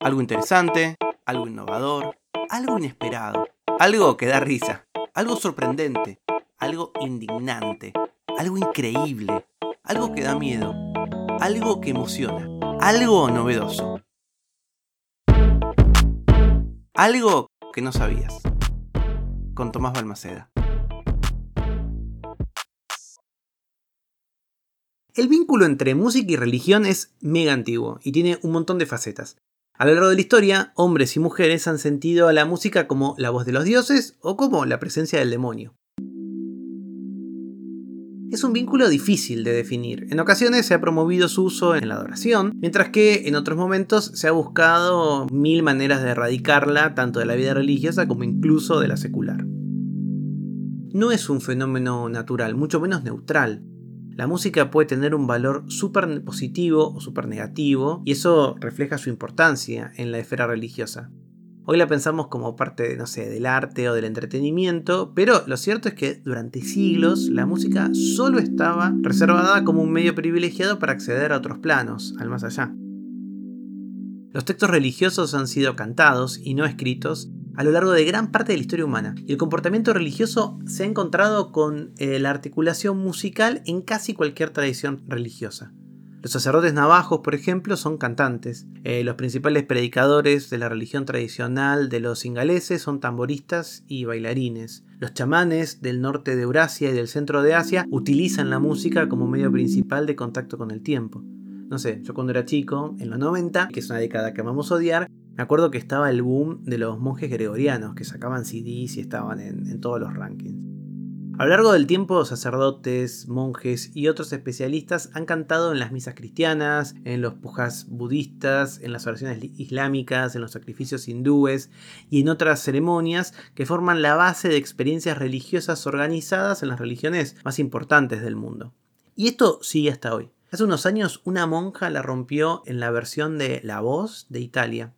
Algo interesante, algo innovador, algo inesperado, algo que da risa, algo sorprendente, algo indignante, algo increíble, algo que da miedo, algo que emociona, algo novedoso. Algo que no sabías. Con Tomás Balmaceda. El vínculo entre música y religión es mega antiguo y tiene un montón de facetas. A lo largo de la historia, hombres y mujeres han sentido a la música como la voz de los dioses o como la presencia del demonio. Es un vínculo difícil de definir. En ocasiones se ha promovido su uso en la adoración, mientras que en otros momentos se ha buscado mil maneras de erradicarla, tanto de la vida religiosa como incluso de la secular. No es un fenómeno natural, mucho menos neutral. La música puede tener un valor súper positivo o súper negativo, y eso refleja su importancia en la esfera religiosa. Hoy la pensamos como parte, no sé, del arte o del entretenimiento, pero lo cierto es que durante siglos la música solo estaba reservada como un medio privilegiado para acceder a otros planos, al más allá. Los textos religiosos han sido cantados y no escritos a lo largo de gran parte de la historia humana. Y el comportamiento religioso se ha encontrado con eh, la articulación musical en casi cualquier tradición religiosa. Los sacerdotes navajos, por ejemplo, son cantantes. Eh, los principales predicadores de la religión tradicional de los ingaleses son tamboristas y bailarines. Los chamanes del norte de Eurasia y del centro de Asia utilizan la música como medio principal de contacto con el tiempo. No sé, yo cuando era chico, en los 90, que es una década que amamos odiar, me acuerdo que estaba el boom de los monjes gregorianos que sacaban CDs y estaban en, todos los rankings. A lo largo del tiempo, sacerdotes, monjes y otros especialistas han cantado en las misas cristianas, en los pujas budistas, en las oraciones islámicas, en los sacrificios hindúes y en otras ceremonias que forman la base de experiencias religiosas organizadas en las religiones más importantes del mundo. Y esto sigue hasta hoy. Hace unos años una monja la rompió en la versión de La Voz de Italia.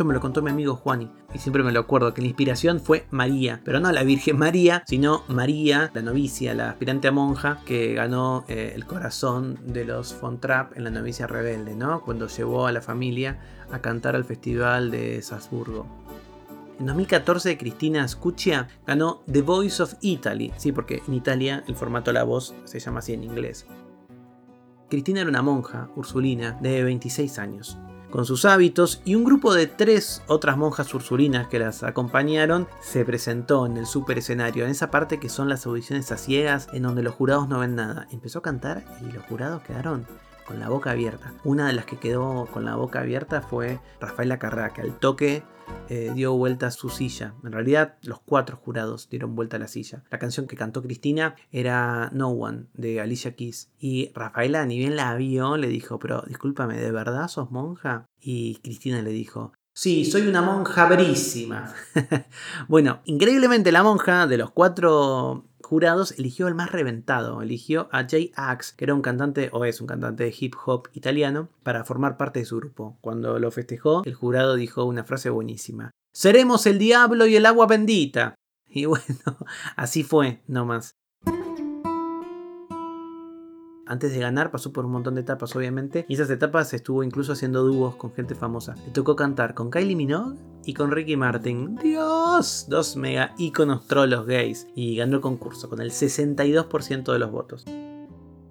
Esto me lo contó mi amigo Juani y siempre me lo acuerdo que la inspiración fue María, pero no la Virgen María, sino María, la novicia, la aspirante a monja que ganó eh, el corazón de los Fontrap en la novicia rebelde, ¿no? Cuando llevó a la familia a cantar al festival de Salzburgo. En 2014 Cristina Scuccia ganó The Voice of Italy, sí, porque en Italia el formato La Voz se llama así en inglés. Cristina era una monja ursulina de 26 años con sus hábitos y un grupo de tres otras monjas ursulinas que las acompañaron se presentó en el super escenario, en esa parte que son las audiciones a ciegas en donde los jurados no ven nada. Empezó a cantar y los jurados quedaron con la boca abierta. Una de las que quedó con la boca abierta fue Rafaela Carrá, que al toque eh, dio vuelta a su silla. En realidad, los cuatro jurados dieron vuelta a la silla. La canción que cantó Cristina era No One de Alicia Keys. Y Rafaela, ni bien la vio, le dijo: Pero discúlpame, ¿de verdad sos monja? Y Cristina le dijo: Sí, soy una monja verísima. bueno, increíblemente la monja de los cuatro jurados eligió al más reventado, eligió a Jay Axe, que era un cantante o es un cantante de hip hop italiano, para formar parte de su grupo. Cuando lo festejó, el jurado dijo una frase buenísima. Seremos el diablo y el agua bendita. Y bueno, así fue, no más. Antes de ganar pasó por un montón de etapas, obviamente. Y esas etapas estuvo incluso haciendo dúos con gente famosa. Le tocó cantar con Kylie Minogue y con Ricky Martin. ¡Dios! Dos mega íconos trolos gays. Y ganó el concurso con el 62% de los votos.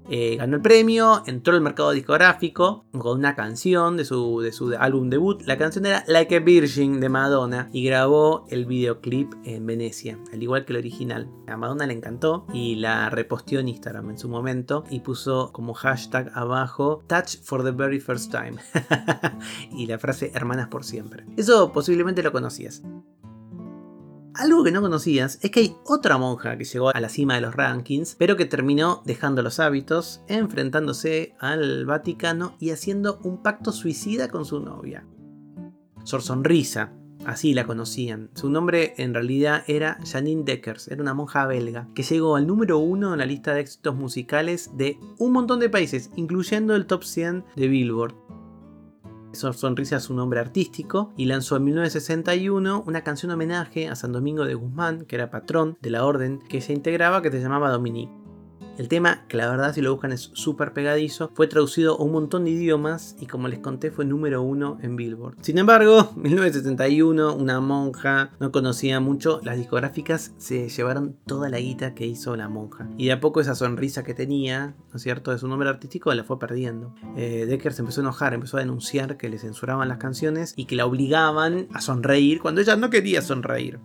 Eh, ganó el premio, entró al mercado discográfico con una canción de su, de su álbum debut. La canción era Like a Virgin de Madonna y grabó el videoclip en Venecia, al igual que el original. A Madonna le encantó y la reposteó en Instagram en su momento y puso como hashtag abajo Touch for the very first time y la frase hermanas por siempre. Eso posiblemente lo conocías. Algo que no conocías es que hay otra monja que llegó a la cima de los rankings, pero que terminó dejando los hábitos, enfrentándose al Vaticano y haciendo un pacto suicida con su novia. Sor Sonrisa, así la conocían. Su nombre en realidad era Janine Deckers, era una monja belga que llegó al número uno en la lista de éxitos musicales de un montón de países, incluyendo el top 100 de Billboard. Sonrisa es un nombre artístico y lanzó en 1961 una canción homenaje a San Domingo de Guzmán, que era patrón de la orden que se integraba que se llamaba Dominique. El tema, que la verdad si lo buscan es súper pegadizo, fue traducido a un montón de idiomas y como les conté fue número uno en Billboard. Sin embargo, en 1971 una monja no conocía mucho, las discográficas se llevaron toda la guita que hizo la monja. Y de a poco esa sonrisa que tenía, ¿no es cierto?, de su nombre artístico la fue perdiendo. Eh, Decker se empezó a enojar, empezó a denunciar que le censuraban las canciones y que la obligaban a sonreír cuando ella no quería sonreír.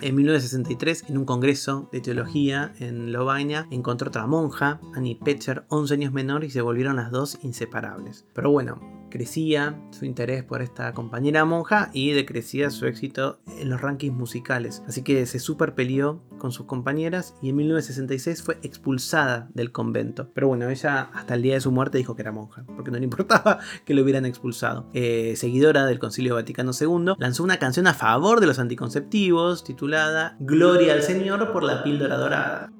En 1963, en un congreso de teología en Lovaina, encontró otra monja, Annie Petcher, 11 años menor, y se volvieron las dos inseparables. Pero bueno, crecía su interés por esta compañera monja y decrecía su éxito en los rankings musicales. Así que se super peleó con sus compañeras y en 1966 fue expulsada del convento. Pero bueno, ella hasta el día de su muerte dijo que era monja, porque no le importaba que lo hubieran expulsado. Eh, seguidora del Concilio Vaticano II, lanzó una canción a favor de los anticonceptivos titulada Gloria al Señor por la píldora dorada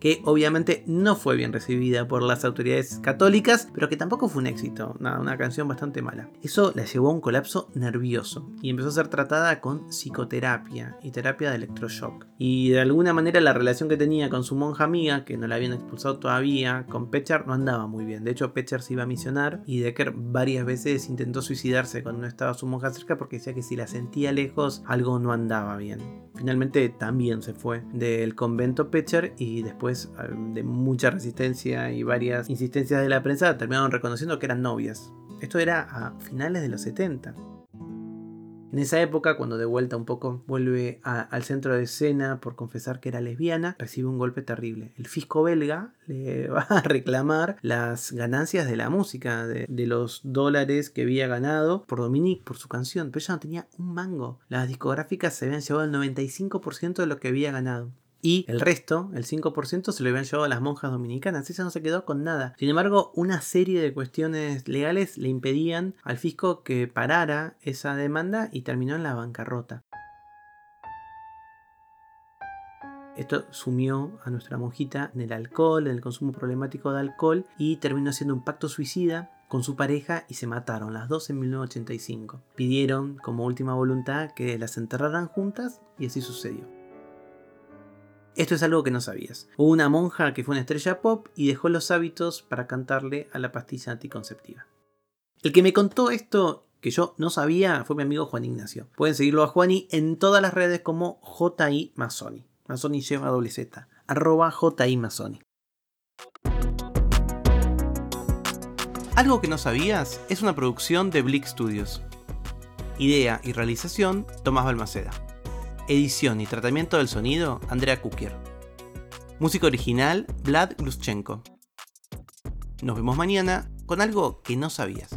que obviamente no fue bien recibida por las autoridades católicas, pero que tampoco fue un éxito, una canción bastante mala. Eso la llevó a un colapso nervioso y empezó a ser tratada con psicoterapia y terapia de electroshock. Y de alguna manera la relación que tenía con su monja amiga, que no la habían expulsado todavía, con Petcher no andaba muy bien. De hecho, Petcher se iba a misionar y Decker varias veces intentó suicidarse cuando no estaba su monja cerca porque decía que si la sentía lejos algo no andaba bien. Finalmente también se fue del convento Petcher y después de mucha resistencia y varias insistencias de la prensa terminaron reconociendo que eran novias. Esto era a finales de los 70. En esa época, cuando de vuelta un poco vuelve al centro de escena por confesar que era lesbiana, recibe un golpe terrible. El fisco belga le va a reclamar las ganancias de la música, de, de, los dólares que había ganado por Dominique, por su canción, pero ella no tenía un mango. Las discográficas se habían llevado el 95% de lo que había ganado y el resto, el 5%, se lo habían llevado a las monjas dominicanas. Ella no se quedó con nada. Sin embargo, una serie de cuestiones legales le impedían al fisco que parara esa demanda y terminó en la bancarrota. Esto sumió a nuestra monjita en el alcohol, en el consumo problemático de alcohol y terminó haciendo un pacto suicida con su pareja y se mataron las dos en 1985. Pidieron como última voluntad que las enterraran juntas y así sucedió. Esto es algo que no sabías. Hubo una monja que fue una estrella pop y dejó los hábitos para cantarle a la pastilla anticonceptiva. El que me contó esto que yo no sabía fue mi amigo Juan Ignacio. Pueden seguirlo a Juani en todas las redes como JI Masoni. Masoni lleva doble Z. Arroba JI Masoni. Algo que no sabías es una producción de Blick Studios. Idea y realización Tomás Balmaceda. Edición y tratamiento del sonido, Andrea Kukier. Música original, Vlad Gluschenko. Nos vemos mañana con algo que no sabías.